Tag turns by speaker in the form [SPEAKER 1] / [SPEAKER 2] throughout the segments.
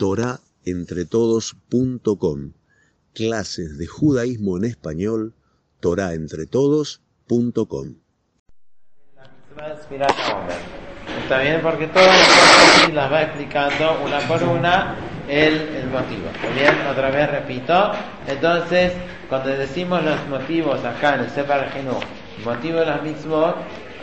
[SPEAKER 1] torahentretodos.com. Clases de judaísmo en español, torahentretodos.com.
[SPEAKER 2] Está bien porque todas las va explicando una por una el, el motivo. Bien, otra vez repito. Entonces, cuando decimos los motivos acá en el Sefer Genú, motivo de las mitzvot,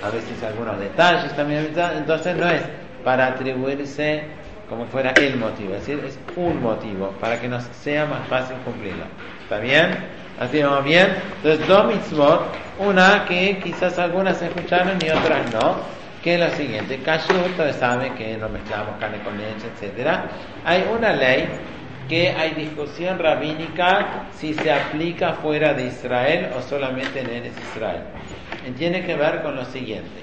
[SPEAKER 2] a veces algunos detalles también, entonces no es para atribuirse como fuera el motivo, es decir, es un motivo para que nos sea más fácil cumplirlo. ¿Está bien? ¿Así vamos bien? Entonces, dos mitzvot, una que quizás algunas escucharon y otras no, que es la siguiente. Kashrut, ustedes saben que no mezclamos carne con leche, etc. Hay una ley que hay discusión rabínica si se aplica fuera de Israel o solamente en Israel. Y tiene que ver con lo siguiente.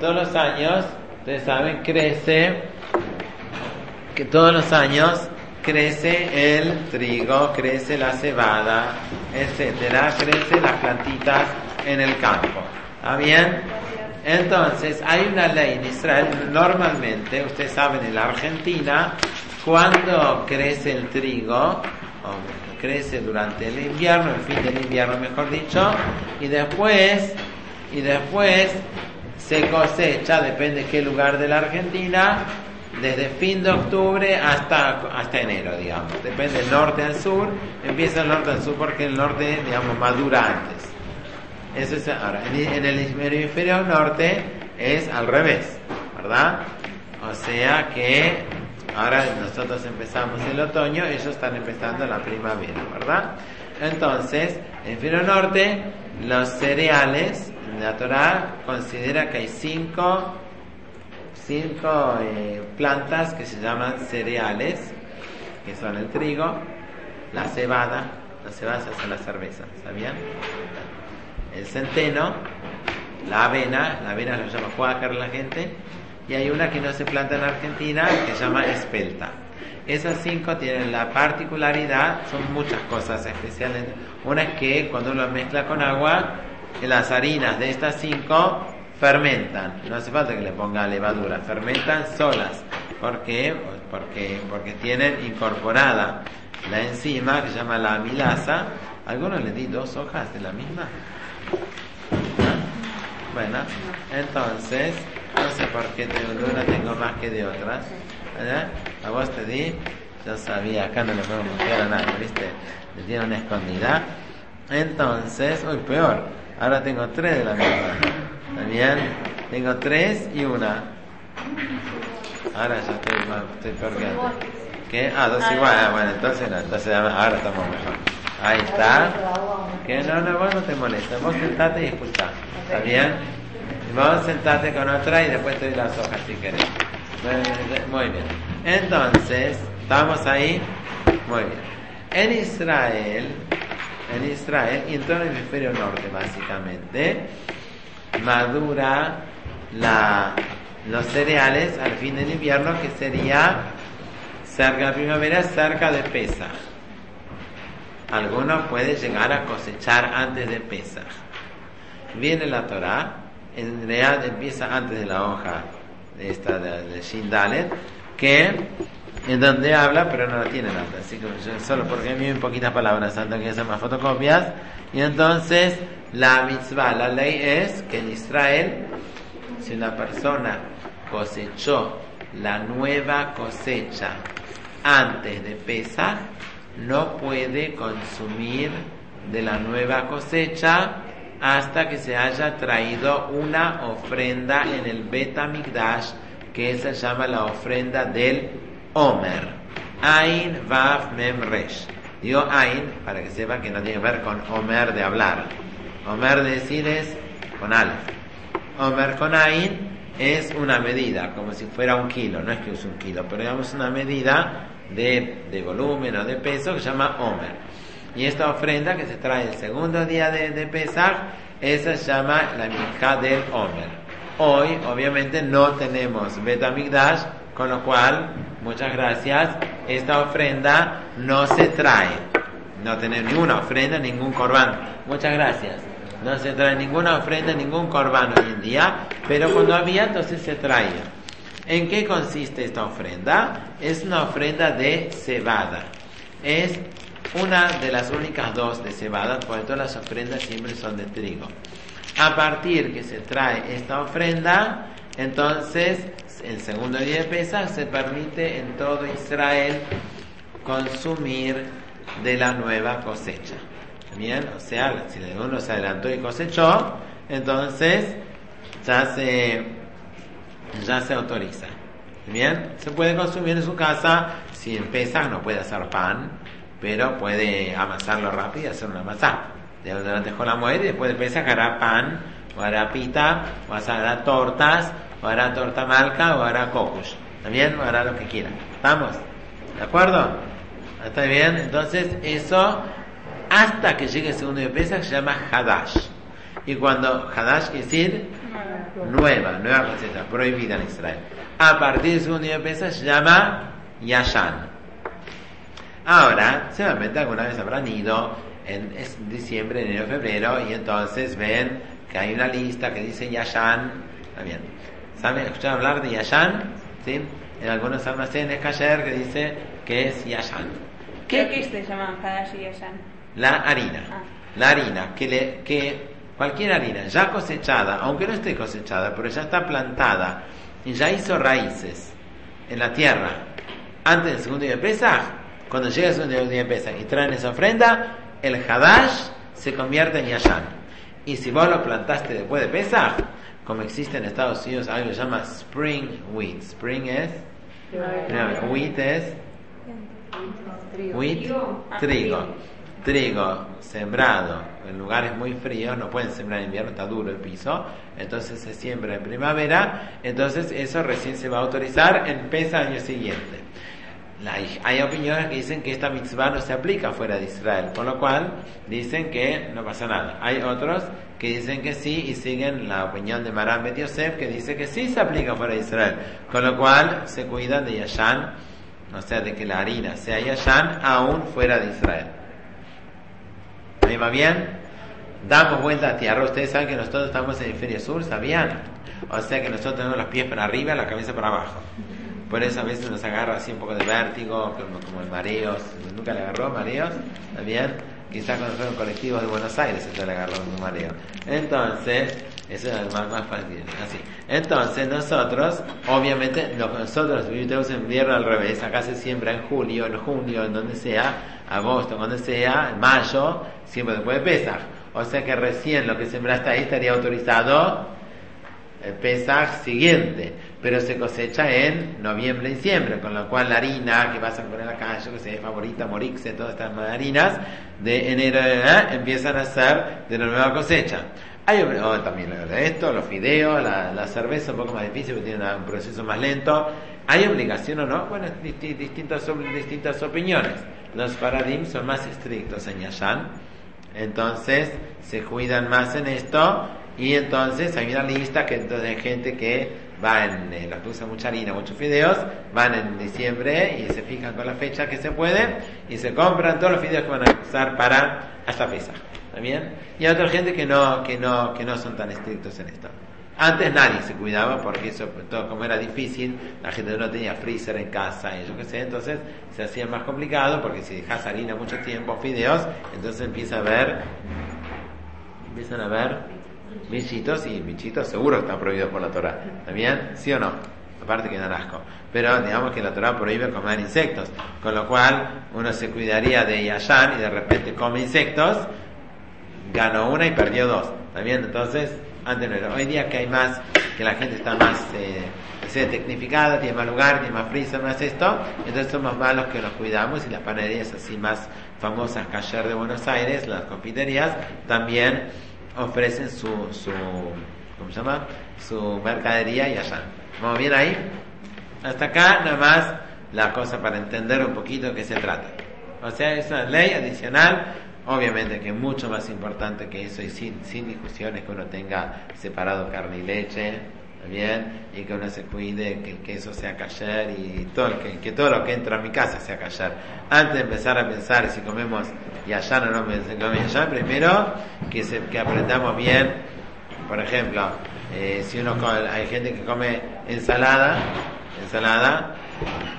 [SPEAKER 2] Todos los años, ustedes saben, crece, todos los años crece el trigo, crece la cebada, etcétera, crece las plantitas en el campo. ¿Está bien? Entonces, hay una ley en Israel, normalmente, ustedes saben, en la Argentina, cuando crece el trigo, o crece durante el invierno, el fin del invierno mejor dicho, y después, y después se cosecha, depende de qué lugar de la Argentina, desde fin de octubre hasta, hasta enero, digamos. Depende del norte al sur, empieza el norte al sur porque el norte, digamos, madura antes. Eso es ahora. En, el hemisferio norte es al revés, ¿verdad? O sea que ahora nosotros empezamos el otoño, ellos están empezando la primavera, ¿verdad? Entonces, en el hemisferio norte, los cereales, la Torah considera que hay cinco, cinco eh, plantas que se llaman cereales, que son el trigo, la cebada, la cebada se la cerveza, ¿sabían? el centeno, la avena, la avena lo llama cuácar la gente, y hay una que no se planta en Argentina que se llama espelta. Esas cinco tienen la particularidad, son muchas cosas especiales. Una es que cuando uno mezcla con agua, las harinas de estas cinco fermentan. No hace falta que le ponga levadura, fermentan solas. ¿Por? Porque, porque tienen incorporada la enzima que se llama la amilasa. Algunos le di dos hojas de la misma. Bueno, entonces, no sé por qué de una tengo más que de otras. A vos te di, yo sabía, acá no le puedo mostrar a nadie, ¿viste? Le tiene una escondida. Entonces, uy, peor, ahora tengo tres de la misma. ¿Está Tengo tres y una. Ahora ya estoy, estoy peor que antes. ¿Qué? Ah, dos iguales. Ah, bueno, entonces no, entonces ahora estamos mejor. Ahí está. Que no, no, vos no te molestes. Vos sentate y escuchá. ¿Está bien? Vos sentate con otra y después te doy las hojas si querés. Muy bien. Entonces, ¿estamos ahí? Muy bien. En Israel, en Israel y en todo el hemisferio norte básicamente, madura la, los cereales al fin del invierno que sería cerca de primavera, cerca de Pesa algunos pueden llegar a cosechar antes de Pesach. Viene la Torah, en realidad empieza antes de la hoja de esta de, Shindalet, que en donde habla, pero no la tiene nada, así que solo porque hay poquitas palabras, tanto que hacer más fotocopias. Y entonces la mitzvah, la ley es que en Israel, si una persona cosechó la nueva cosecha antes de Pesach, no puede consumir de la nueva cosecha hasta que se haya traído una ofrenda en el Betamigdash que se llama la ofrenda del Omer. Ain Vav Mem Resh. Digo Ain para que sepan que no tiene que ver con Omer de hablar. Omer de decir es con Aleph. Omer con Ain es una medida, como si fuera un kilo, no es que es un kilo, pero digamos una medida de, de volumen o de peso que se llama Omer. Y esta ofrenda que se trae el segundo día de, de Pesach, esa se llama la Minja del Omer. Hoy, obviamente, no tenemos Betamigdash, con lo cual, muchas gracias, esta ofrenda no se trae. No tenemos ninguna ofrenda, ningún corbán. Muchas gracias. No se trae ninguna ofrenda, ningún corbán hoy en día, pero cuando había, entonces se traía. ¿En qué consiste esta ofrenda? Es una ofrenda de cebada. Es una de las únicas dos de cebada, porque todas las ofrendas siempre son de trigo. A partir que se trae esta ofrenda, entonces el segundo día de Pesach se permite en todo Israel consumir de la nueva cosecha. Bien, o sea, si uno se adelantó y cosechó, entonces ya se, ya se autoriza. Bien, se puede consumir en su casa, si en Pesach no puede hacer pan, pero puede amasarlo rápido y hacer una masa. Durante la muerte, después de Pesach hará pan, o hará pita, o hará tortas, o hará torta malca, o hará cocos. También o hará lo que quiera. ¿Estamos? ¿De acuerdo? ¿Está bien? Entonces, eso hasta que llegue el segundo de Pesach se llama Hadash. Y cuando Hadash quiere decir nueva, nueva cosecha, prohibida en Israel. A partir del segundo día de se llama Yashan. Ahora, seguramente alguna vez habrán ido en diciembre, enero, febrero y entonces ven que hay una lista que dice Yashan. Está bien. ¿Saben? ¿Escucharon hablar de Yashan? ¿Sí? En algunos almacenes ayer que dice que es Yashan.
[SPEAKER 3] ¿Qué, ¿Qué se llama Hadash y Yashan?
[SPEAKER 2] la harina. Ah. La harina, que, le, que cualquier harina ya cosechada, aunque no esté cosechada, pero ya está plantada y ya hizo raíces en la tierra antes del segundo día de Pesach, cuando llega el segundo día de Pesach y traen esa ofrenda, el Hadash se convierte en Yashan. Y si vos lo plantaste después de Pesach, como existe en Estados Unidos algo que se llama Spring Wheat. Spring es. Wheat es. Wheat, trigo trigo sembrado en lugares muy fríos, no pueden sembrar en invierno, está duro el piso, entonces se siembra en primavera, entonces eso recién se va a autorizar en pesa año siguiente. hay opiniones que dicen que esta mitzvah no se aplica fuera de Israel, con lo cual dicen que no pasa nada. Hay otros que dicen que sí y siguen la opinión de Maram Bet Yosef que dice que sí se aplica fuera de Israel, con lo cual se cuidan de Yashan, o sea, de que la harina sea Yashan aún fuera de Israel. ¿Me va bien? Damos vuelta a tierra. Ustedes saben que nosotros estamos en el hemisferio sur, ¿sabían? O sea que nosotros tenemos los pies para arriba y la cabeza para abajo. Por eso a veces nos agarra así un poco de vértigo, como, el mareos. ¿Nunca le agarró mareos? ¿Está bien? Quizás cuando fueron colectivos de Buenos Aires se le agarró un mareo. Entonces, eso es más, más fácil. Así. Entonces, nosotros, obviamente, nosotros vivimos en invierno al revés. Acá se siembra en julio, en junio, en donde sea agosto, cuando sea, en mayo, siempre después de Pesach. O sea que recién lo que sembraste ahí estaría autorizado el Pesach siguiente, pero se cosecha en noviembre diciembre, con lo cual la harina que vas a poner acá, yo que sé, favorita, Morixe, todas estas harinas, de enero empiezan a ser de la nueva cosecha. Hay oh, también esto, los fideos, la, cerveza un poco más difícil porque tiene un proceso más lento. ¿Hay obligación o no? Bueno, distintas, distintas opiniones. Los paradigmas son más estrictos en Yashan, entonces se cuidan más en esto y entonces hay una lista que entonces hay gente que va en, eh, los que usan mucha harina, muchos fideos, van en diciembre y se fijan con la fecha que se puede y se compran todos los fideos que van a usar para esta fecha. ¿Está bien? Y hay otra gente que no, que no, que no son tan estrictos en esto. Antes nadie se cuidaba porque eso, todo como era difícil, la gente no tenía freezer en casa y yo qué sé, entonces se hacía más complicado porque si dejas harina mucho tiempo, fideos, entonces empieza a ver, empiezan a ver bichitos y bichitos seguro están prohibidos por la Torah. ¿Está bien? ¿Sí o no? Aparte que dan asco. Pero digamos que la Torah prohíbe comer insectos, con lo cual uno se cuidaría de Yashan y de repente come insectos, ganó una y perdió dos. ¿Está bien? Entonces, antes no era. Hoy día que hay más, que la gente está más eh, tecnificada, tiene más lugar, tiene más frisa, más esto, entonces somos más los que nos cuidamos y las panaderías así más famosas, Cayer de Buenos Aires, las confiterías, también ofrecen su, su ¿cómo se llama? Su mercadería y allá. ¿Vamos bien ahí? Hasta acá nada más la cosa para entender un poquito de qué se trata. O sea, es una ley adicional Obviamente que es mucho más importante que eso y sin, sin discusiones que uno tenga separado carne y leche, bien, y que uno se cuide, que el queso sea callar y todo, que, todo lo que entra a mi casa sea callar. Antes de empezar a pensar si comemos y allá no, no se come allá, primero que, se, que aprendamos bien, por ejemplo, eh, si uno hay gente que come ensalada, ensalada,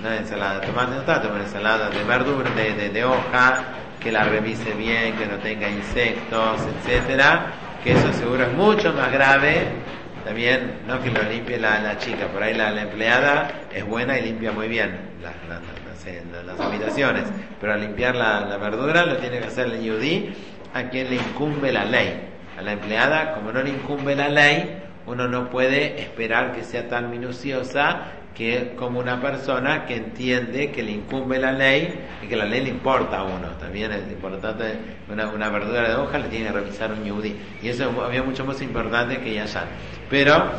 [SPEAKER 2] no ensalada tomate, no tanto, pero ensalada de verdura, de, de, de hoja, que la revise bien, que no tenga insectos, etcétera, que eso seguro es mucho más grave. También, no que lo limpie la, la chica, por ahí la, la empleada es buena y limpia muy bien las, habitaciones, pero al limpiar la, la, verdura lo tiene que hacer el yudí a quien le incumbe la ley. A la empleada, como no le incumbe la ley, uno no puede esperar que sea tan minuciosa que como una persona que entiende que le incumbe la ley y que la ley le importa a uno. También es importante, una, una verdura de hoja le tiene que revisar un yudí. Y eso había mucho más importante que ya Pero,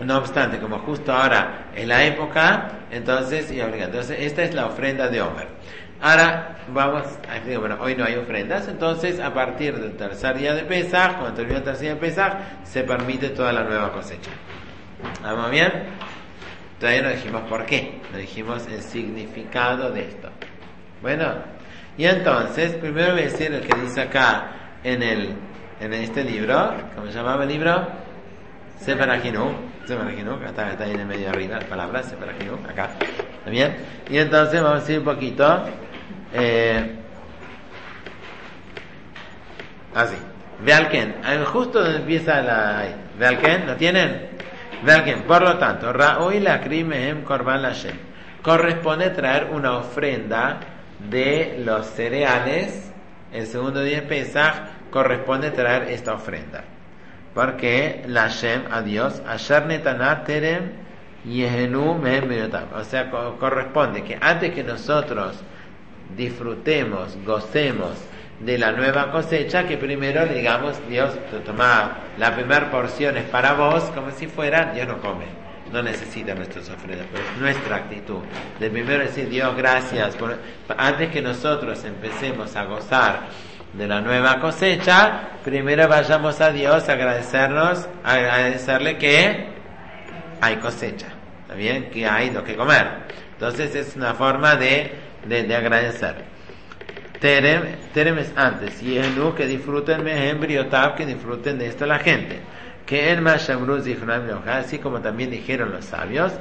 [SPEAKER 2] no obstante, como justo ahora es la época, entonces, y Entonces, esta es la ofrenda de Omer. Ahora vamos a bueno, hoy no hay ofrendas, entonces a partir del tercer día de Pesach, cuando termina el tercer día de Pesach, se permite toda la nueva cosecha. ¿Vamos bien? Todavía no dijimos por qué, no dijimos el significado de esto. Bueno, y entonces, primero voy a decir el que dice acá en el en este libro, ¿cómo se llamaba el libro? Sefer Ajinu, acá está, ahí en el medio arriba la palabra, Sefer Ajinu, acá, ¿está bien? Y entonces vamos a decir un poquito, eh, así, Vealken, justo donde empieza la, Vealken, ¿lo tienen? Por lo tanto, Raoy la Krimehem Korban Lashem, corresponde traer una ofrenda de los cereales, el segundo día de Pesach, corresponde traer esta ofrenda. Porque la Shem a Dios, Asher Terem O sea, corresponde que antes que nosotros disfrutemos, gocemos de la nueva cosecha, que primero digamos, Dios, toma la primera porción es para vos, como si fuera, Dios no come, no necesita nuestras ofrendas, pero es nuestra actitud. De primero decir, Dios, gracias, por... antes que nosotros empecemos a gozar de la nueva cosecha, primero vayamos a Dios a agradecernos, a agradecerle que hay cosecha, ¿está bien? Que hay lo que comer. Entonces es una forma de, de agradecer. Terem, terem es antes, y el que disfruten embriotab, que disfruten de esto la gente. Que el Mashamruz así como también dijeron los sabios,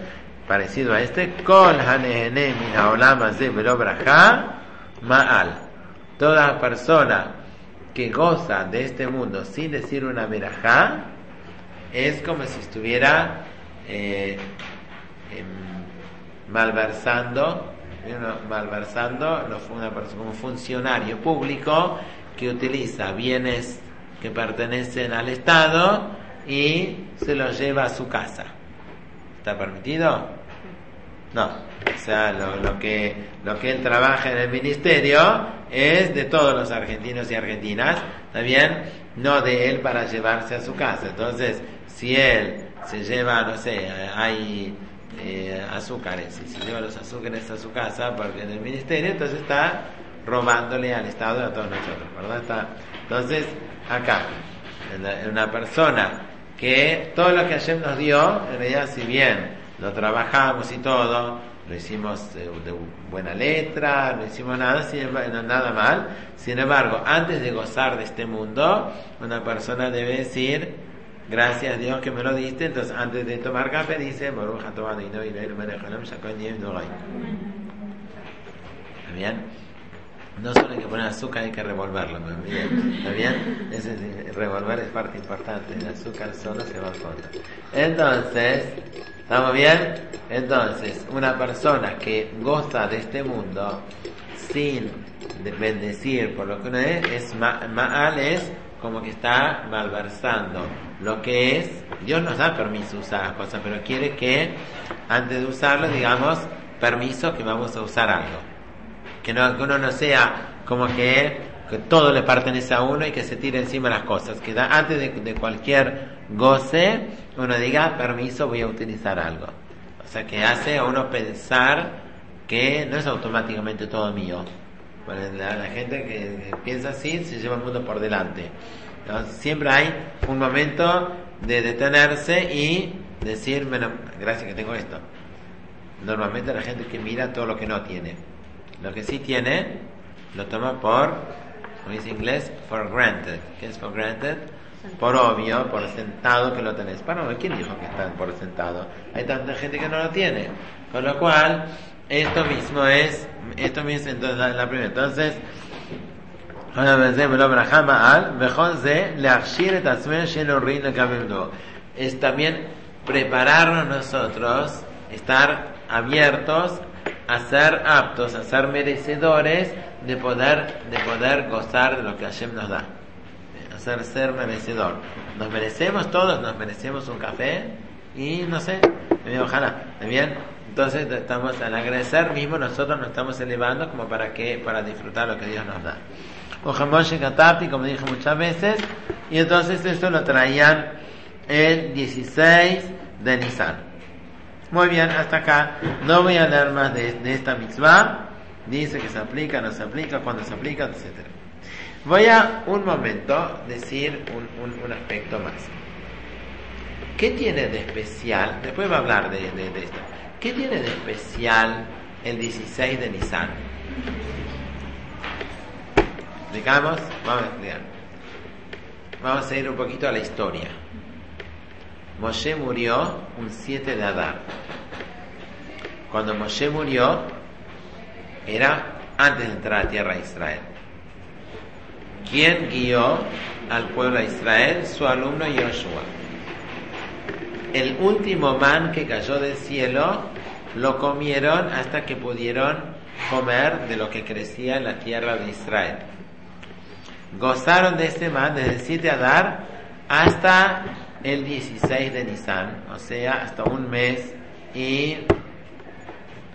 [SPEAKER 2] parecido a este, Kol hanehene min haolam de ma'al toda persona que goza de este mundo sin decir una verajá es como si estuviera eh, em, malversando malversando una persona, un funcionario público que utiliza bienes que pertenecen al Estado y se los lleva a su casa. ¿Está permitido? No. O sea, lo, lo, que, lo que él trabaja en el ministerio es de todos los argentinos y argentinas, ¿está bien? No de él para llevarse a su casa. Entonces, si él se lleva, no sé, hay eh, azúcares, y se lleva los azúcares a su casa porque en el ministerio, entonces está robándole al Estado y a todos nosotros, ¿verdad? Está, entonces, acá, una persona que todo lo que Hashem nos dio, en realidad, si bien lo trabajamos y todo, lo hicimos de, buena letra, no hicimos nada, nada mal. Sin embargo, antes de gozar de este mundo, una persona debe decir, gracias a Dios que me lo diste, entonces antes de tomar café dice, ¿Está bien? No solo hay que poner azúcar, hay que revolverlo, ¿está bien? Ese, revolver es parte importante, el azúcar solo se va contra. Entonces, ¿Estamos bien? Entonces, una persona que goza de este mundo sin bendecir por lo que uno es, es mal es como que está malversando lo que es. Dios nos da permiso usar las cosas, pero quiere que antes de usarlo digamos permiso que vamos a usar algo. Que, no, que uno no sea como que, que todo le pertenece a uno y que se tire encima las cosas. Que da, antes de, de cualquier goce, uno diga, permiso, voy a utilizar algo. O sea, que hace a uno pensar que no es automáticamente todo mío. La, gente que piensa así se lleva el mundo por delante. siempre hay un momento de detenerse y decir, bueno, gracias que tengo esto. Normalmente la gente que mira todo lo que no tiene. Lo que sí tiene, lo toma por, como dice en inglés, for granted. ¿Qué es for granted? por obvio, por sentado que lo tenés. Para ¿quién dijo que están por sentado? Hay tanta gente que no lo tiene. Con lo cual, esto mismo es, esto mismo entonces la, la primera. Entonces, es también prepararnos nosotros, estar abiertos a ser aptos, a ser merecedores de poder, de poder gozar de lo que Hashem nos da. Hacer ser merecedor. Nos merecemos todos, nos merecemos un café y no sé, ojalá, bien? Entonces estamos al agradecer mismo nosotros nos estamos elevando como para que para disfrutar lo que Dios nos da. Ojamoshe Katati, como dije muchas veces, y entonces esto lo traían el 16 de Nisan. Muy bien, hasta acá. No voy a leer más de, esta mitzvah. Dice que se aplica, no se aplica, cuándo se aplica, etc. Voy a un momento decir un, un, aspecto más. ¿Qué tiene de especial? Después va a hablar de, de, de esto. ¿Qué tiene de especial el 16 de Nisan? ¿Explicamos? Vamos a explicar. Vamos a ir un poquito a la historia. Moshe murió un 7 de Adar. Cuando Moshe murió, era antes de entrar a la tierra de Israel. ¿Quién guió al pueblo de Israel? Su alumno Joshua. El último man que cayó del cielo lo comieron hasta que pudieron comer de lo que crecía en la tierra de Israel gozaron de este man desde el 7 de Adar hasta el 16 de Nisan, o sea, hasta un mes y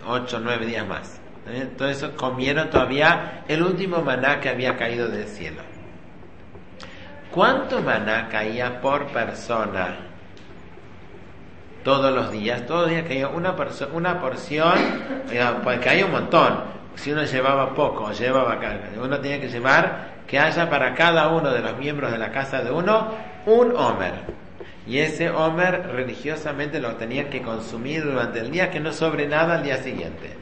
[SPEAKER 2] 8 o 9 días más. Entonces comieron todavía el último maná que había caído del cielo. ¿Cuánto maná caía por persona? Todos los días, todos los días caía una, una porción, pues caía un montón. Si uno llevaba poco, llevaba carga, uno tenía que llevar que haya para cada uno de los miembros de la casa de uno un Homer. Y ese Homer religiosamente lo tenían que consumir durante el día, que no sobre nada al día siguiente.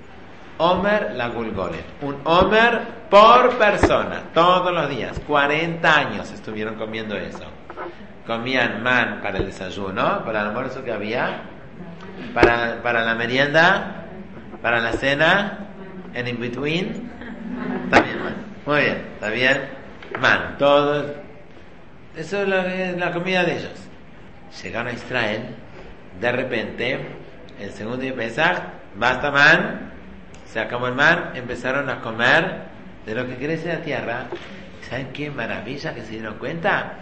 [SPEAKER 2] Homer la Gulgolet. Un Homer por persona, todos los días. 40 años estuvieron comiendo eso. Comían man para el desayuno, para el almuerzo que había, para, para la merienda, para la cena, en in between, también man. Muy bien, ¿está bien? Man, todos. Eso es la, comida de ellos. Llegaron a Israel, de repente, el segundo día de Pesach, basta man, se acabó el man, empezaron a comer de lo que crece la tierra. ¿Saben qué maravilla que se dieron cuenta?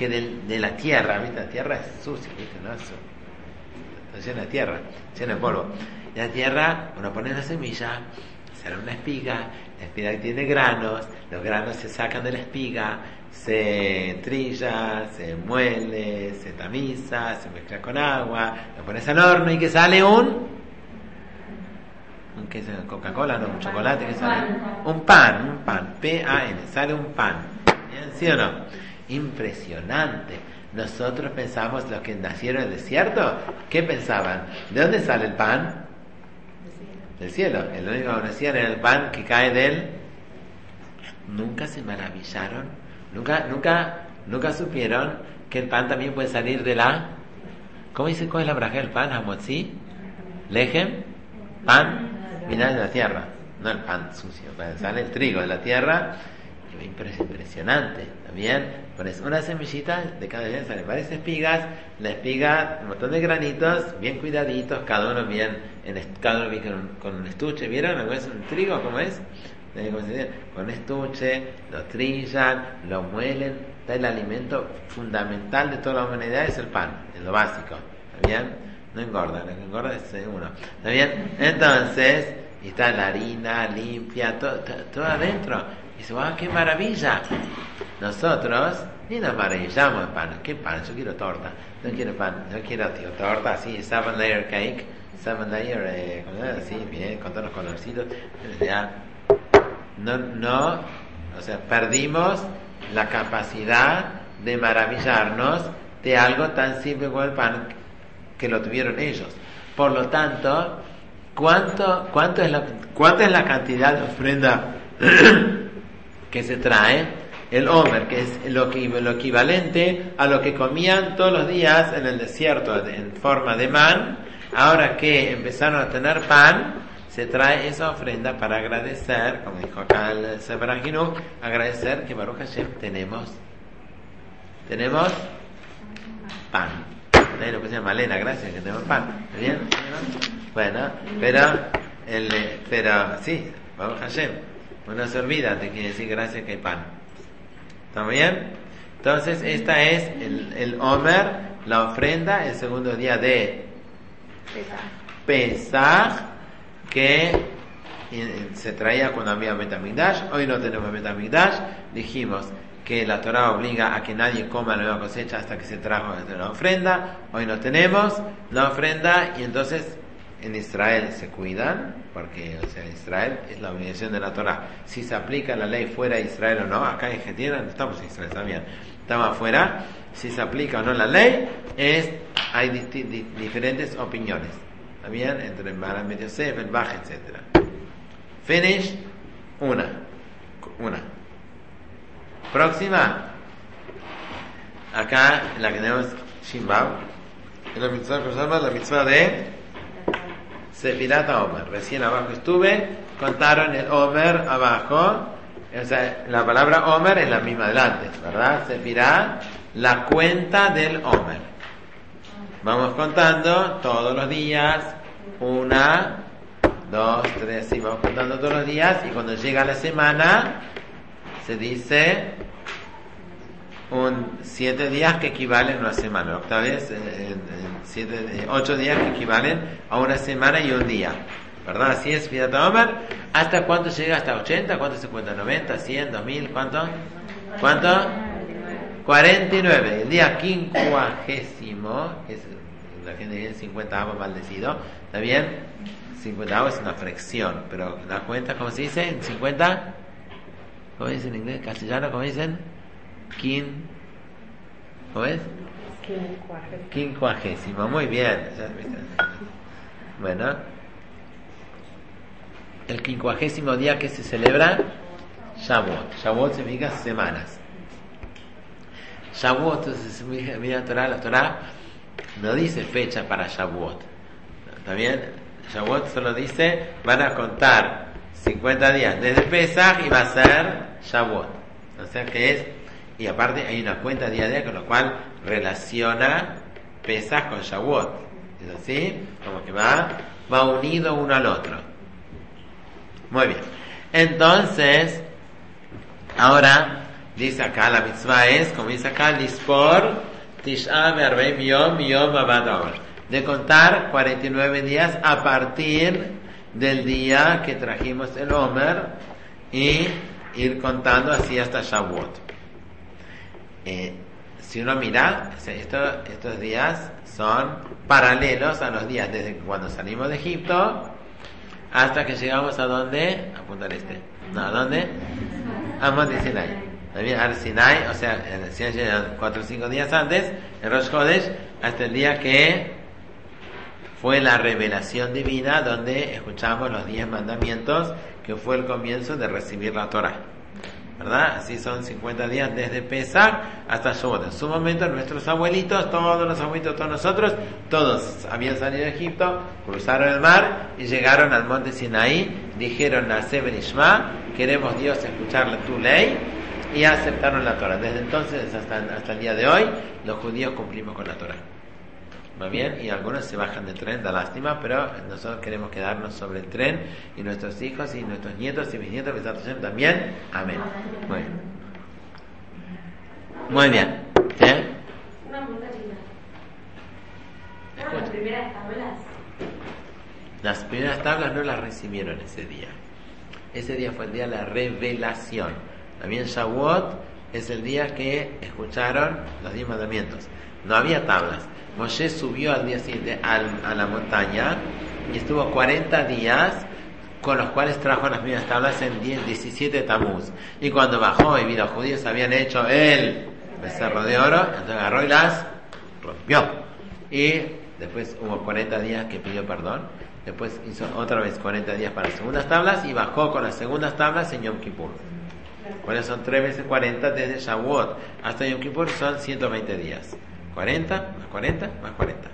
[SPEAKER 2] Que de, la tierra, ¿viste? La tierra es sucia, ¿viste? No es está llena de tierra, llena de polvo. Y la tierra, uno pone la semilla, sale una espiga, la espiga tiene granos, los granos se sacan de la espiga, se trilla, se muele, se tamiza, se mezcla con agua, lo pones al horno y que sale un un que Coca-Cola, no, un chocolate que sale, un pan, un pan, P-A-N, sale un pan, ¿sí o no? Impresionante. Nosotros pensamos los que nacieron en el desierto, ¿qué pensaban? ¿De dónde sale el pan? del cielo. El único que conocían era el pan que cae de él. Nunca se maravillaron, nunca, nunca, nunca supieron que el pan también puede salir de la. ¿Cómo dice cuál es la braja del pan? ¿Hamotzi? ¿Lejem? Pan, viene de la tierra, no el pan sucio. Sale el trigo de la tierra impresionante. También pones una semillita de cada vez sale varias espigas, la espiga, un montón de granitos, bien cuidaditos, cada uno bien, en, cada uno bien con, un estuche. ¿Vieron? ¿Cómo es un trigo? ¿Cómo es? Con un estuche, lo trillan, lo muelen. el alimento fundamental de toda la humanidad es el pan, es lo básico. ¿Está bien? No engorda, lo que engorda es uno. ¿Está bien? Entonces, está la harina limpia, todo, todo adentro dice, ¡ah, qué maravilla! Nosotros ni nos maravillamos de pan. ¿Qué pan? Yo quiero torta. No quiero pan, no quiero tío, torta así, seven layer cake, seven layer, eh, así, bien, con todos los colorcitos. Ya, no, no, o sea, perdimos la capacidad de maravillarnos de algo tan simple como el pan que lo tuvieron ellos. Por lo tanto, ¿cuánto, cuánto, es, la, cuánto es la cantidad de ofrenda que se trae el Omer, que es lo, que, lo equivalente a lo que comían todos los días en el desierto en forma de man, ahora que empezaron a tener pan, se trae esa ofrenda para agradecer, como dijo acá el Seferaginu, agradecer que Baruch Hashem tenemos, tenemos pan. Ahí lo pusieron Malena, gracias que tenemos pan. ¿Está bien? Bueno, pero, el, pero sí, Baruch Hashem, no se olvida de que decir gracias que hay pan. ¿Está bien? Entonces, esta es el, el Omer, la ofrenda, el segundo día de Pesach, que se traía cuando había Metamigdash. Hoy no tenemos Metamigdash. Dijimos que la Torah obliga a que nadie coma la nueva cosecha hasta que se trajo la ofrenda. Hoy no tenemos la ofrenda y entonces en Israel se cuidan, porque o sea, Israel es la obligación de la Torah. Si se aplica la ley fuera de Israel o no, acá en Argentina no estamos en Israel, también estamos afuera. Si se aplica o no la ley, es hay diferentes opiniones. También entre el Maram Yosef, el Baj, etc. Finish, una. Una. Próxima. Acá la que tenemos Shimbao. En la mitzvah la mitzvah de Sefirata Omer. Recién abajo estuve, contaron el Omer abajo. O sea, la palabra Omer es la misma de antes, ¿verdad? Sefirá, la cuenta del Omer. Vamos contando todos los días, una, dos, tres, sí, vamos contando todos los días y cuando llega la semana se dice un siete días que equivalen a una semana, otra vez eh, siete, ocho días que equivalen a una semana y un día. ¿Verdad? Así es, Fidat Omer. ¿Hasta cuánto llega? ¿Hasta 80? ¿Cuánto se cuenta? ¿90? ¿100? ¿2000? ¿Cuánto? ¿Cuánto? 49. El día quincuagésimo, es la gente dice 50 avos maldecido, ¿está bien? 50 avos es una fracción, pero la cuenta, ¿cómo se dice? ¿En 50? ¿Cómo dicen en inglés? ¿Castellano? ¿Cómo dicen? Quin... ¿Cómo? Quincuagésimo. Muy bien. Bueno. El quincuagésimo día que se celebra Shavuot. Shavuot significa semanas. Shavuot, entonces, mira Torah, la Torah no dice fecha para Shavuot. ¿Está bien? Shavuot solo dice, van a contar 50 días desde Pesach y va a ser Shavuot. O sea que es, y aparte hay una cuenta día a día con lo cual relaciona Pesach con Shavuot. ¿Es así? Como que va, va unido uno al otro. Muy bien. Entonces, ahora Dice acá, la mitzvah es, como dice acá, Lispor Tisha Yom Yom De contar 49 días a partir del día que trajimos el Omer y ir contando así hasta Shavuot. Eh, si uno mira, estos días son paralelos a los días desde cuando salimos de Egipto hasta que llegamos a donde, apuntar este, no, ¿a dónde? A Monte Sinai también Ar Sinai, o sea, cuatro o cinco días antes, en Rosh Chodesh, hasta el día que fue la revelación divina donde escuchamos los diez mandamientos, que fue el comienzo de recibir la Torah. ¿Verdad? Así son 50 días desde Pesach hasta Shavuot. En su momento nuestros abuelitos, todos los abuelitos, todos nosotros, todos habían salido de Egipto, cruzaron el mar y llegaron al monte Sinaí, dijeron a Ishma, queremos Dios escuchar tu ley, y aceptaron la Torah. Desde entonces hasta, hasta el día de hoy, los judíos cumplimos con la Torah. ¿Va bien? Y algunos se bajan del tren, da lástima, pero nosotros queremos quedarnos sobre el tren y nuestros hijos y nuestros nietos y bisnietos también. Amén. Muy bien. Muy bien. ¿Eh? Una Las primeras tablas. Las primeras tablas no las recibieron ese día. Ese día fue el día de la revelación. También Shavuot es el día que escucharon los diez mandamientos. No había tablas. Moshe subió al día siguiente a la montaña y estuvo 40 días con los cuales trajo las mismas tablas en 10, 17 tamuz. Y cuando bajó y vino los judíos habían hecho el becerro de oro, entonces agarró y las rompió. Y después hubo 40 días que pidió perdón. Después hizo otra vez 40 días para las segundas tablas y bajó con las segundas tablas en Yom Kippur. Por son 3 veces 40 desde Shavuot hasta Yom Kippur son 120 días. 40 más 40 más 40.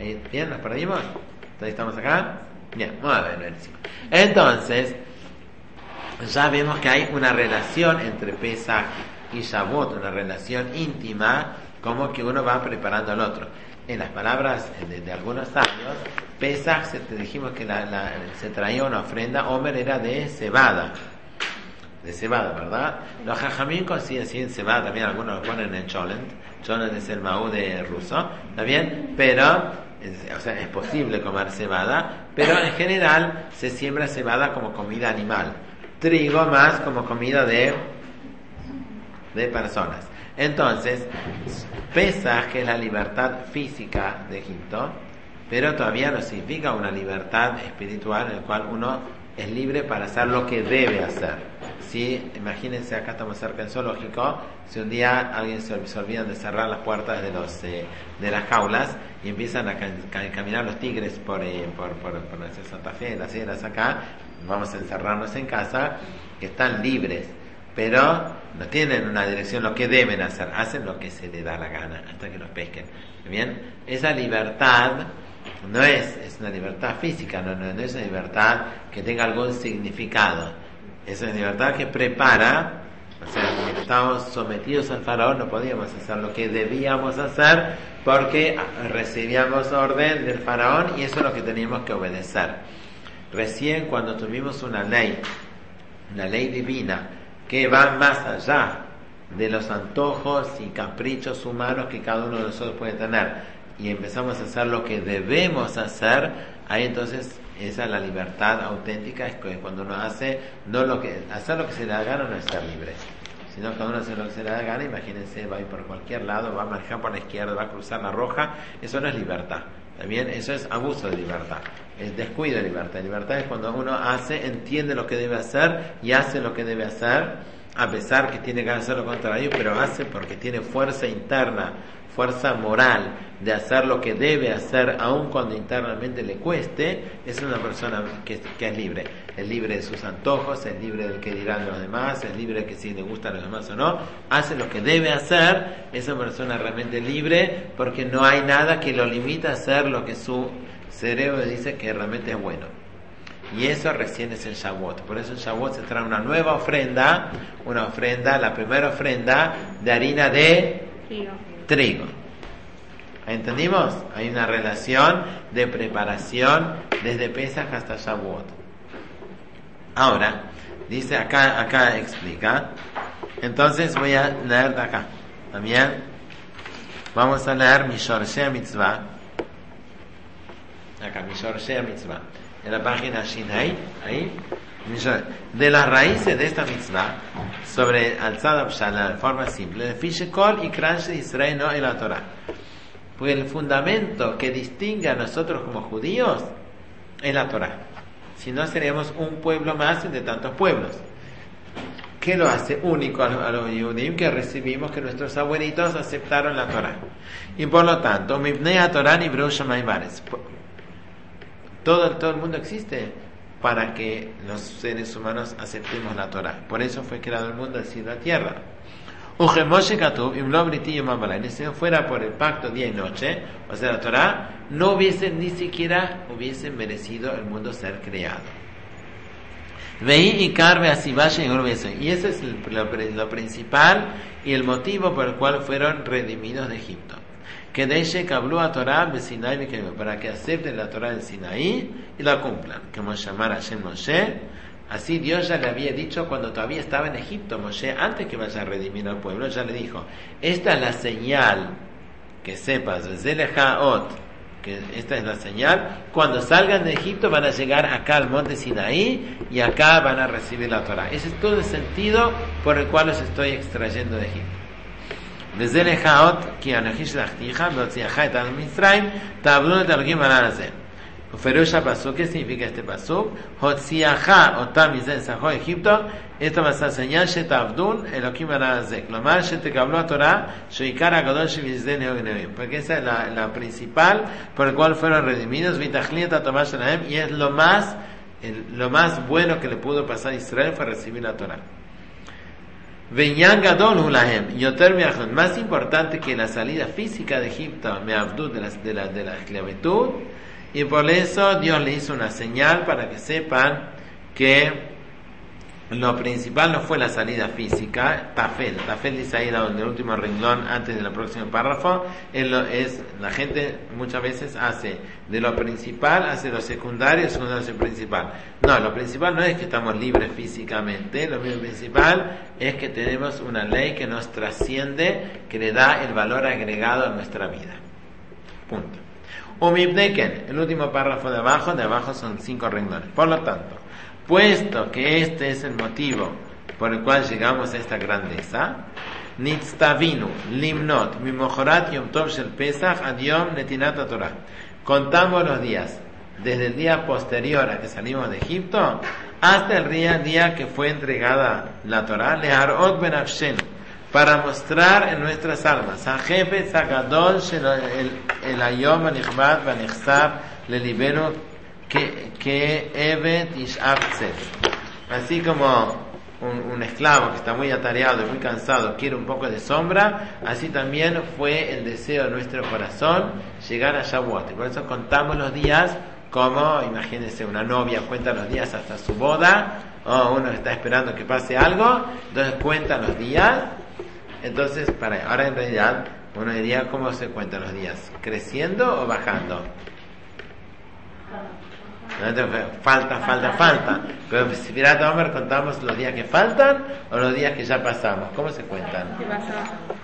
[SPEAKER 2] ¿Ahí, ¿Bien? ¿Nos perdimos? ¿Entonces estamos acá? Bien, muy bien. Entonces, ya vemos que hay una relación entre Pesach y Shavuot, una relación íntima, como que uno va preparando al otro. En las palabras de, algunos años, Pesach, se, te dijimos que se traía una ofrenda, Homer era de cebada, de cebada, ¿verdad? Los jajamín consiguen en cebada, también algunos lo ponen en cholent, cholent es el maú de ruso, ¿está bien? Pero, o sea, es posible comer cebada, pero en general se siembra cebada como comida animal, trigo más como comida de, de personas. Entonces, pesa que es la libertad física de Egipto, pero todavía no significa una libertad espiritual en la cual uno es libre para hacer lo que debe hacer. Si, imagínense, acá estamos cerca del zoológico, si un día alguien se, olvida de cerrar las puertas de, los, eh, de las jaulas y empiezan a, caminar los tigres por, eh, por, por, Santa Fe, las sierras acá, vamos a encerrarnos en casa, que están libres, pero no tienen una dirección lo que deben hacer, hacen lo que se les da la gana hasta que los pesquen. Esa libertad no es, una libertad física, no, es una libertad que tenga algún significado, es una libertad que prepara, o sea, cuando estábamos sometidos al faraón no podíamos hacer lo que debíamos hacer porque recibíamos orden del faraón y eso es lo que teníamos que obedecer. Recién cuando tuvimos una ley, una ley divina, que va más allá de los antojos y caprichos humanos que cada uno de nosotros puede tener, y empezamos a hacer lo que debemos hacer, ahí entonces esa es la libertad auténtica, es cuando uno hace, no lo que, hacer lo que se le da gana no es libre, sino cuando uno hace lo que se le da gana, imagínense, va a ir por cualquier lado, va a manejar por la izquierda, va a cruzar la roja, eso no es libertad, también eso es abuso de libertad, es descuido de libertad, libertad es cuando uno hace, entiende lo que debe hacer y hace lo que debe hacer, a pesar que tiene que hacer lo contrario, pero hace porque tiene fuerza interna fuerza moral de hacer lo que debe hacer, aun cuando internamente le cueste, es una persona que, es libre. Es libre de sus antojos, es libre del que dirán los demás, es libre de que si le gustan los demás o no, hace lo que debe hacer, esa persona realmente libre porque no hay nada que lo limita a hacer lo que su cerebro dice que realmente es bueno. Y eso recién es el Shavuot. Por eso en Shavuot se trae una nueva ofrenda, una ofrenda, la primera ofrenda de harina de trigo. ¿Entendimos? Hay una relación de preparación desde Pesach hasta Shavuot. Ahora, dice acá, acá explica. Entonces voy a leer de acá. También vamos a leer Mishorshea Mitzvah. Acá, Mishorshea Mitzvah. En la página Shinai, ahí de las raíces de esta mitzvah sobre alzada de forma simple, y Kransh de Israel no en la Torah. Pues el fundamento que distingue a nosotros como judíos es la Torah. Si no, seríamos un pueblo más de tantos pueblos. ¿Qué lo hace único a los judíos? Que recibimos que nuestros abuelitos aceptaron la Torah. Y por lo tanto, Mibnei Torah ni todo, todo el mundo existe para que los seres humanos aceptemos la Torah. Por eso fue creado el mundo, así la tierra. Si fuera por el pacto día y noche, o sea, la Torah, no hubiesen ni siquiera hubiesen merecido el mundo ser creado. Veí y carve así y ese es lo principal y el motivo por el cual fueron redimidos de Egipto que de habló a Torah para que acepten la Torah del Sinaí y la cumplan. Como llamar a Shem Moshe, así Dios ya le había dicho cuando todavía estaba en Egipto, Moshe, antes que vaya a redimir al pueblo, ya le dijo, esta es la señal que sepas, que esta es la señal, cuando salgan de Egipto van a llegar acá al monte Sinaí y acá van a recibir la Torah. Ese es todo el sentido por el cual los estoy extrayendo de Egipto. וזה לך עוד, כי אנכי שלחתיך והוציאך את על מצרים, תעבדון את אלוקים על הזה. ופירוש הפסוק, ¿qué significa este pasuk? הוציאך אותם מזה נסחו אגיפטו, esto va a ser señal שתעבדון אלוקים על הזה. כלומר, שתקבלו התורה, שעיקר הגדול שבשדה נאו גנבים. porque esa es la, la principal por el cual fueron redimidos, ותכלית הטובה שלהם, y es lo más, el, lo más bueno que le pudo pasar a Israel fue recibir la Torah. Más importante que la salida física de Egipto, me de la, de, la, de la esclavitud. Y por eso Dios le hizo una señal para que sepan que lo principal no fue la salida física, Tafel. Tafel dice ahí en el último renglón antes del próximo párrafo. Es, la gente muchas veces hace de lo principal, hace lo secundario, segundo lo principal. No, lo principal no es que estamos libres físicamente, lo principal es que tenemos una ley que nos trasciende, que le da el valor agregado a nuestra vida. Punto. Umibneken, el último párrafo de abajo, de abajo son cinco renglones. Por lo tanto, Puesto que este es el motivo por el cual llegamos a esta grandeza, Nitztavinu, Limnot, Mimojorat Yom Tov Shel Pesach, Adiom Netinat Torah. Contamos los días, desde el día posterior a que salimos de Egipto, hasta el día, día que fue entregada la Torah, Leharot Ben para mostrar en nuestras almas, Hajepet Zagadol el Ayom Anichmat le Lelibeno que, que Evet Así como un, esclavo que está muy atareado y muy cansado quiere un poco de sombra, así también fue el deseo de nuestro corazón llegar a Shavuot. por eso contamos los días como, imagínense, una novia cuenta los días hasta su boda, o uno está esperando que pase algo, entonces cuenta los días. Entonces, para ahora en realidad, uno diría, ¿cómo se cuentan los días? ¿Creciendo o bajando? Falta, falta, falta. Pero si Pirat Omer contamos los días que faltan o los días que ya pasamos. ¿Cómo se cuentan?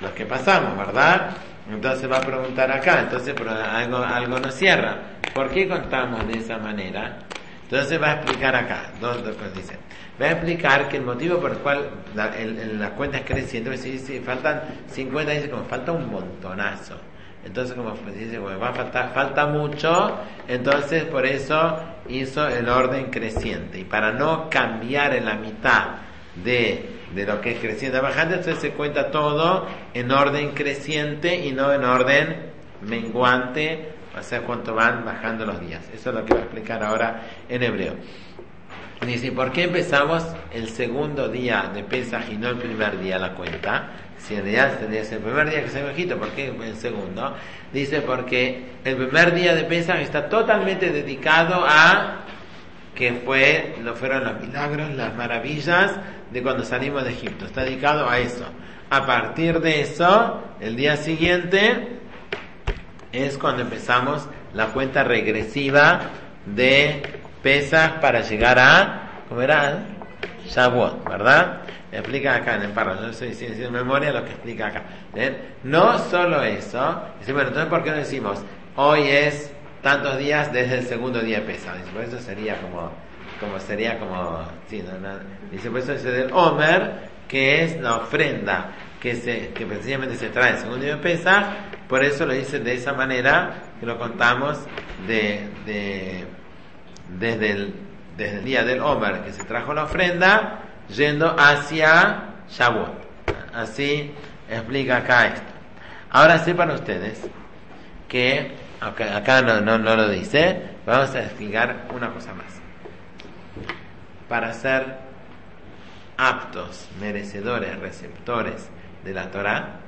[SPEAKER 2] Los que pasamos, ¿verdad? Entonces va a preguntar acá, entonces pero algo, algo nos cierra. ¿Por qué contamos de esa manera? Entonces va a explicar acá, dos, dice. Va a explicar que el motivo por el cual la, la cuenta es creciente, si, si faltan 50, dice como falta un montonazo. Entonces, como dice, va a faltar, falta mucho, entonces por eso hizo el orden creciente. Y para no cambiar en la mitad de, de lo que es creciente bajante, entonces se cuenta todo en orden creciente y no en orden menguante, o sea, cuánto van bajando los días. Eso es lo que va a explicar ahora en hebreo. Dice, ¿por qué empezamos el segundo día de Pesaj y no el primer día la cuenta? Si en realidad tendría el primer día que se Egipto, ¿por qué el segundo? Dice, porque el primer día de Pesaj está totalmente dedicado a que fue, lo fueron los milagros, las maravillas de cuando salimos de Egipto. Está dedicado a eso. A partir de eso, el día siguiente es cuando empezamos la cuenta regresiva de Pesach para llegar a, ¿cómo era? Shavuot, ¿verdad? Explica acá en el párrafo, no estoy diciendo en memoria lo que explica acá. No solo eso, dice, bueno, entonces ¿por qué no decimos, hoy es tantos días desde el segundo día de Pesach? Dice, por eso sería como, como sería como, sí, no, dice, por eso dice del Omer, que es la ofrenda que se, que precisamente se trae el segundo día de Pesach, por eso lo dice de esa manera, que lo contamos de, de desde el, desde el día del Omer que se trajo la ofrenda, yendo hacia Shavuot. Así explica acá esto. Ahora sepan ustedes que, acá no, no, no lo dice, vamos a explicar una cosa más. Para ser aptos, merecedores, receptores de la Torah,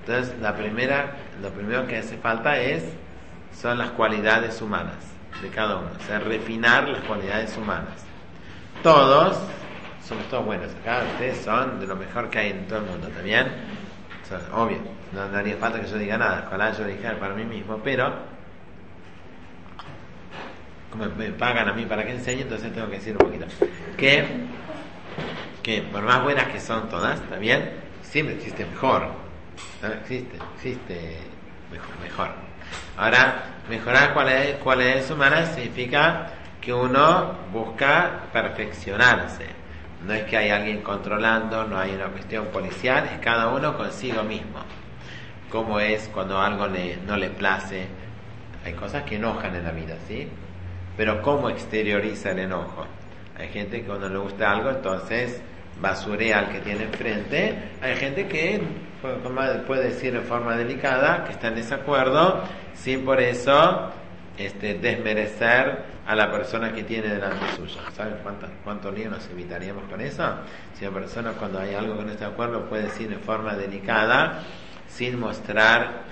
[SPEAKER 2] entonces la primera, lo primero que hace falta es son las cualidades humanas de cada uno, o sea, refinar las cualidades humanas. Todos somos todos buenos acá, ustedes son de lo mejor que hay en todo el mundo, ¿también? obvio, no, daría falta que yo diga nada, ojalá yo dijera para mí mismo, pero como me pagan a mí para que enseñe, entonces tengo que decir un poquito. Que, que por más buenas que son todas, ¿también? Siempre existe mejor. Existe, existe mejor, mejor. Ahora, mejorar cualidades, cualidades humanas significa que uno busca perfeccionarse. No es que hay alguien controlando, no hay una cuestión policial, es cada uno consigo mismo. Como es cuando algo no le place. Hay cosas que enojan en la vida, ¿sí? Pero ¿cómo exterioriza el enojo? Hay gente que cuando le gusta algo, entonces basurea al que tiene enfrente. Hay gente que puede decir de forma delicada que está en desacuerdo sin por eso este, desmerecer a la persona que tiene delante suyo. ¿Saben cuántos cuánto lío nos evitaríamos con eso? Si una persona cuando hay algo que no está de acuerdo puede decir en forma delicada, sin mostrar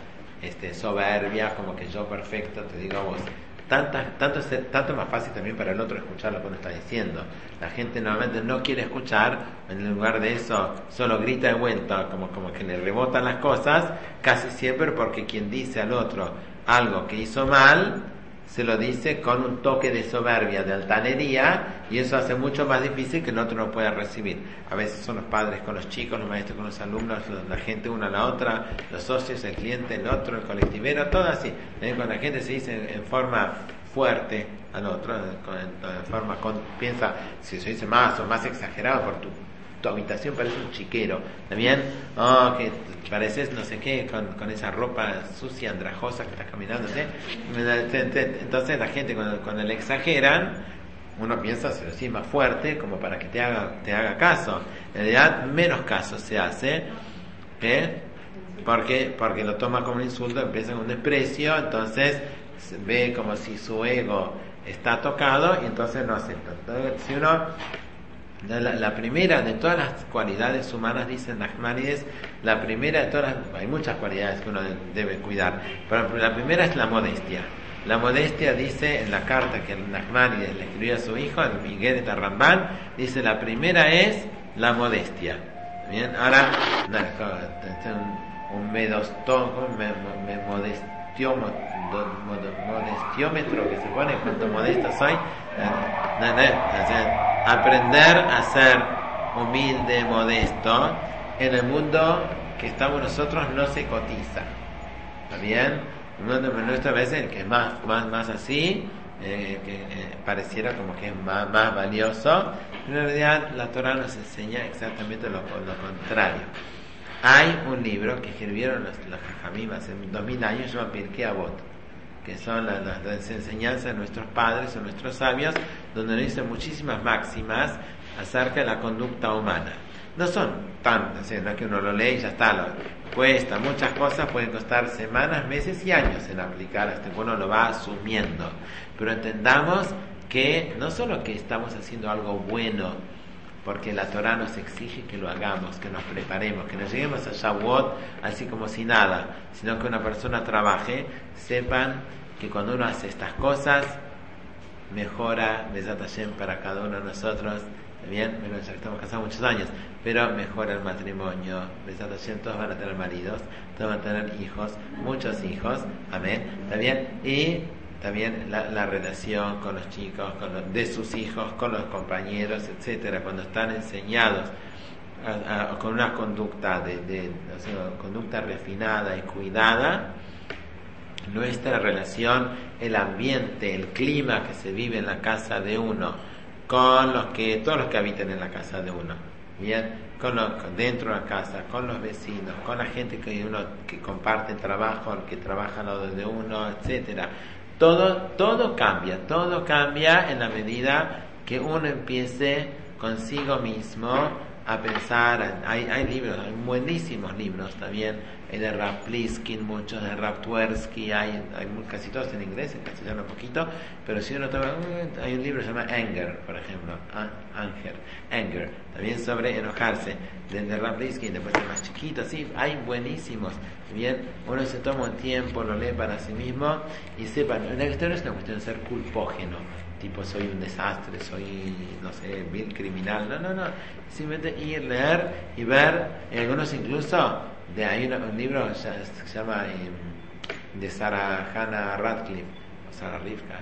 [SPEAKER 2] este, soberbia, como que yo perfecto te digo a vos. Tanto, tanto, más fácil también para el otro escuchar lo que uno está diciendo. La gente normalmente no quiere escuchar, en lugar de eso solo grita de vuelta, como, como que le rebotan las cosas, casi siempre porque quien dice al otro algo que hizo mal, se lo dice con un toque de soberbia, de altanería, y eso hace mucho más difícil que el otro no pueda recibir. A veces son los padres con los chicos, los maestros con los alumnos, la gente una a la otra, los socios, el cliente, el otro, el colectivero, todo así. Cuando la gente se dice en forma fuerte al otro, en forma piensa, si se dice más o más exagerado por tu tu habitación parece un chiquero. También, oh, que pareces no sé qué, con, con esa ropa sucia, andrajosa que estás caminando. Entonces la gente cuando, le exageran, uno piensa, se lo más fuerte como para que te haga, te haga caso. En realidad, menos caso se hace. ¿eh? Porque, porque lo toma como un insulto, empieza con un desprecio, entonces ve como si su ego está tocado y entonces no acepta. Entonces, si uno la, primera de todas las cualidades humanas, dice Nachmanides, la primera de todas hay muchas cualidades que uno debe cuidar, pero la primera es la modestia. La modestia dice en la carta que Nachmanides le escribió a su hijo, el Miguel de Tarrambán, dice la primera es la modestia. Bien, ahora un, un medostón, un me, modestiómetro que se pone cuanto modesto soy. Aprender a ser humilde, modesto, en el mundo que estamos nosotros no se cotiza. ¿Está bien? El mundo nuestro veces que es más, más, más así, eh, que eh, pareciera como que es más, más valioso, en realidad la Torah nos enseña exactamente lo, lo contrario. Hay un libro que escribieron los, los hace dos mil años, se llama Pirkei Avot, que son las, enseñanzas de nuestros padres o nuestros sabios, donde nos dicen muchísimas máximas acerca de la conducta humana. No son tantas, no es que uno lo lee y ya está, lo, cuesta, muchas cosas pueden costar semanas, meses y años en aplicar hasta que uno lo va asumiendo. Pero entendamos que no solo que estamos haciendo algo bueno, porque la Torah nos exige que lo hagamos, que nos preparemos, que nos lleguemos a Shavuot así como si nada, sino que una persona trabaje, sepan que cuando uno hace estas cosas, mejora Besat Hashem para cada uno de nosotros, bien, bueno, ya estamos casados muchos años, pero mejora el matrimonio, Besat Hashem, todos van a tener maridos, todos van a tener hijos, muchos hijos, amén, ¿está? Y también la, relación con los chicos, con de sus hijos, con los compañeros, etcétera, cuando están enseñados con una conducta de, conducta refinada y cuidada, nuestra relación, el ambiente, el clima que se vive en la casa de uno, con los que todos los que habitan en la casa de uno, bien, con dentro de la casa, con los vecinos, con la gente que uno que comparte trabajo, que trabaja al lado de uno, etcétera todo, todo cambia, todo cambia en la medida que uno empiece consigo mismo a pensar. Hay, hay libros, hay buenísimos libros también. Hay de Rap Pliskin, muchos de Rap Twersky, hay, hay casi todos en inglés, en castellano poquito. Pero si uno toma, uh, hay un libro que se llama Anger, por ejemplo. Anger, Anger, también sobre enojarse, de, de Rap Pliskin, después de más chiquito, sí, hay buenísimos. Bien, uno se toma un tiempo, lo lee para sí mismo y sepan, la historia es una cuestión de ser culpógeno, tipo soy un desastre, soy, no sé, bien criminal, no, no, no, simplemente ir, leer y ver, y algunos incluso, de ahí un, libro que se llama em, de Sarah Hannah Radcliffe, o Sarah Rivka,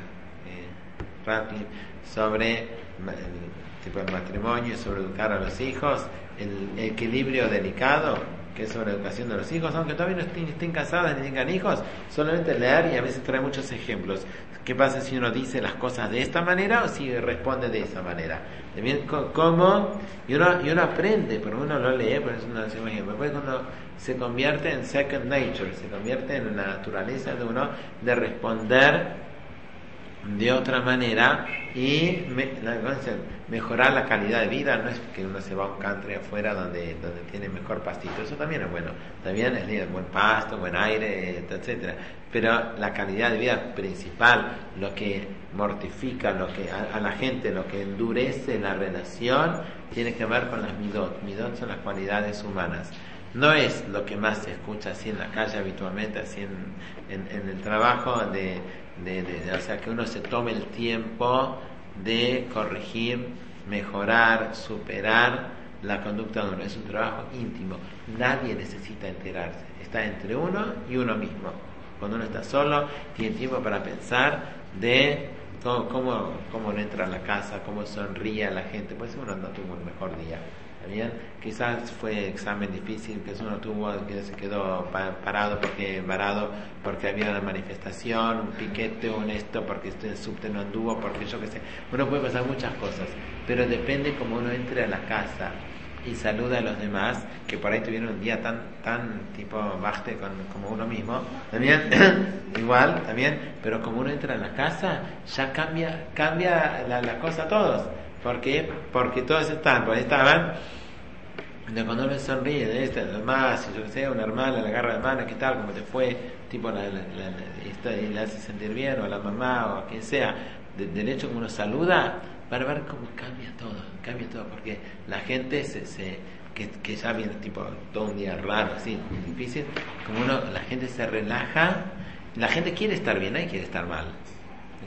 [SPEAKER 2] eh, Radcliffe, sobre el tipo de matrimonio, sobre educar a los hijos, el equilibrio delicado que es sobre educación de los hijos, aunque todavía no estén, casadas ni tengan hijos, solamente leer y a veces trae muchos ejemplos. ¿Qué pasa si uno dice las cosas de esta manera o si responde de esa manera? También cómo, y uno, y uno aprende, pero uno lo lee, por eso no decimos ejemplo. Después cuando se convierte en second nature, se convierte en la naturaleza de uno de responder de otra manera y mejorar la calidad de vida. No es que uno se va a un country afuera donde, donde tiene mejor pastito, eso también es bueno. También es buen pasto, buen aire, etcétera. Pero la calidad de vida principal, lo que mortifica lo que a, la gente, lo que endurece la relación, tiene que ver con las midot. Midot son las cualidades humanas no es lo que más se escucha así en la calle habitualmente, así en, en, el trabajo, de, de, o sea, que uno se tome el tiempo de corregir, mejorar, superar la conducta de uno. Es un trabajo íntimo. Nadie necesita enterarse. Está entre uno y uno mismo. Cuando uno está solo, tiene tiempo para pensar de cómo, cómo, cómo entra a la casa, cómo sonríe a la gente. Pues uno no tuvo un mejor día quizás fue examen difícil que uno tuvo que se quedó parado porque varado porque había una manifestación un piquete un esto porque el subte no anduvo porque yo qué sé. Uno puede pasar muchas cosas pero depende como uno entre a la casa y saluda a los demás que por ahí tuvieron un día tan tan tipo baste con, como uno mismo. También igual también pero como uno entra a la casa ya cambia cambia la, la cosa a todos ¿Por qué? Porque todos están, pues estaban cuando me sonríe de este, más, si yo que sé, una hermana le agarra la mano, ¿qué tal? ¿Cómo te fue? Tipo, la, y le hace sentir bien, o a la mamá, o a quien sea. del hecho que uno saluda, para ver cómo cambia todo, cambia todo, porque la gente se, se que, que, ya viene tipo todo un día raro, así, difícil, como uno, la gente se relaja, la gente quiere estar bien, nadie quiere estar mal.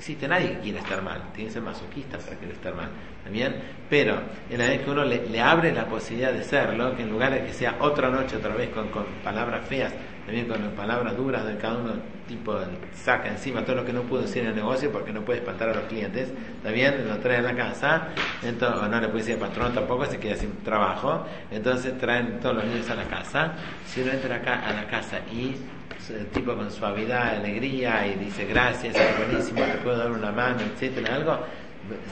[SPEAKER 2] Existe nadie que quiera estar mal, tiene que ser masoquista para querer estar mal. ¿También? Pero en la vez que uno le, abre la posibilidad de serlo, que en lugar de que sea otra noche otra vez con, con palabras feas, también con palabras duras de cada uno, tipo saca encima todo lo que no pudo decir en el negocio porque no puede espantar a los clientes, también lo trae a la casa, entonces, o no le puede decir al patrón tampoco, se queda sin trabajo, entonces traen todos los niños a la casa, si uno entra acá a la casa y el tipo con suavidad, alegría y dice gracias, es buenísimo, te puedo dar una mano, etcétera, algo,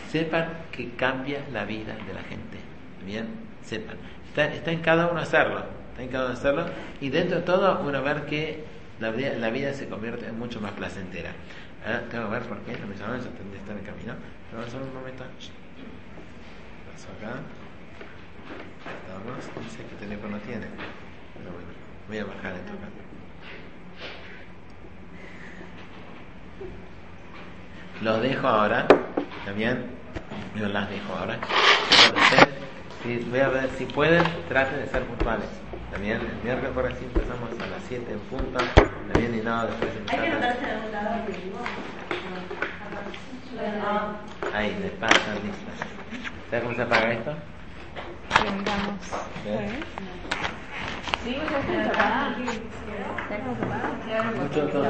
[SPEAKER 2] sepan que cambia la vida de la gente. Bien, sepan. Está, en cada uno hacerlo, está en cada uno hacerlo y dentro de todo uno ver que la vida, la vida se convierte en mucho más placentera. Ahora tengo que ver por qué, tendría que estar en camino. Pero vamos a ver un momento. Paso acá. Estamos, dice que teléfono tiene. Pero bueno, voy a bajar esto acá. Los dejo ahora, también, yo las dejo ahora. Voy a ver si pueden, traten de ser puntuales. También el miércoles por así empezamos a las 7 en punta. También y nada, después empezamos. Hay que anotarse Ahí, de pasan listas. ¿Sabes cómo se apaga esto? Sí, se apaga. Mucho todo.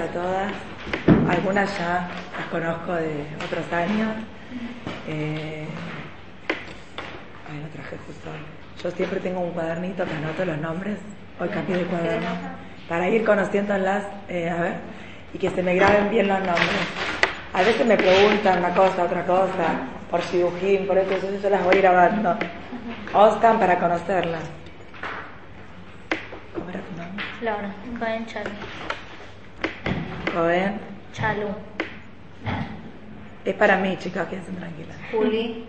[SPEAKER 4] a todas algunas ya las conozco de otros años. Eh, ay, no traje justo. Yo siempre tengo un cuadernito que anoto los nombres. Hoy cambié de cuaderno. Para ir conociéndolas, eh, a ver, y que se me graben bien los nombres. A veces me preguntan una cosa, otra cosa. por Shibujín, por eso yo, yo las voy grabando. Ostan para conocerlas. ¿Cómo era tu nombre?
[SPEAKER 5] Laura, Cohen Chalu.
[SPEAKER 4] Cohen.
[SPEAKER 5] Chalu.
[SPEAKER 4] Es para mí, chicas, quédense tranquilas.
[SPEAKER 5] Juli,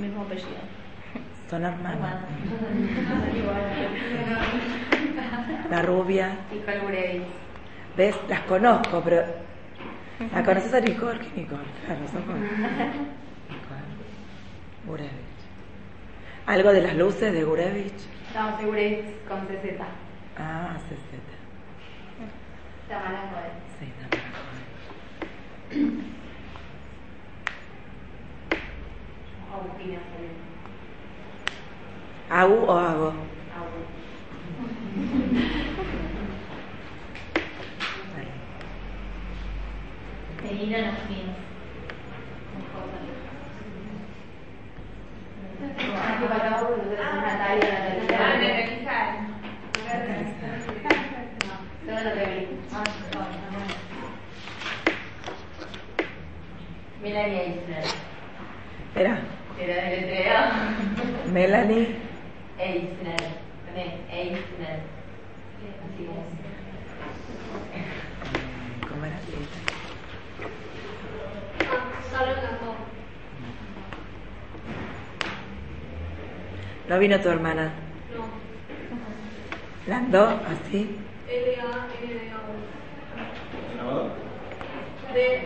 [SPEAKER 5] mismo apellido.
[SPEAKER 4] Son hermanas. La rubia.
[SPEAKER 5] Nicole Burevitz.
[SPEAKER 4] ¿Ves? Las conozco, pero. ¿La conoces a Nicole? ¿Qué Nicole? Claro, son con- Nicole. Gurevich. ¿Algo de las luces de Gurevich?
[SPEAKER 5] No, Burevitz con CZ.
[SPEAKER 4] Ah, CZ.
[SPEAKER 5] Trabalha agora.
[SPEAKER 4] Sim, agora. Ou
[SPEAKER 5] au? Pedir
[SPEAKER 4] a. Aqui vai dar o ah, Natália. É Natália, né? que cara.
[SPEAKER 5] Penina Nafin. Natalia, Natalia. Melania Isler.
[SPEAKER 4] Espera.
[SPEAKER 5] Era deletreo.
[SPEAKER 4] Melanie.
[SPEAKER 5] Eisner. Con E, Eisner. Así es.
[SPEAKER 4] ¿Cómo era? ¿No vino tu hermana? No. ¿La andó así?
[SPEAKER 6] L-A-N-D-A. ¿De?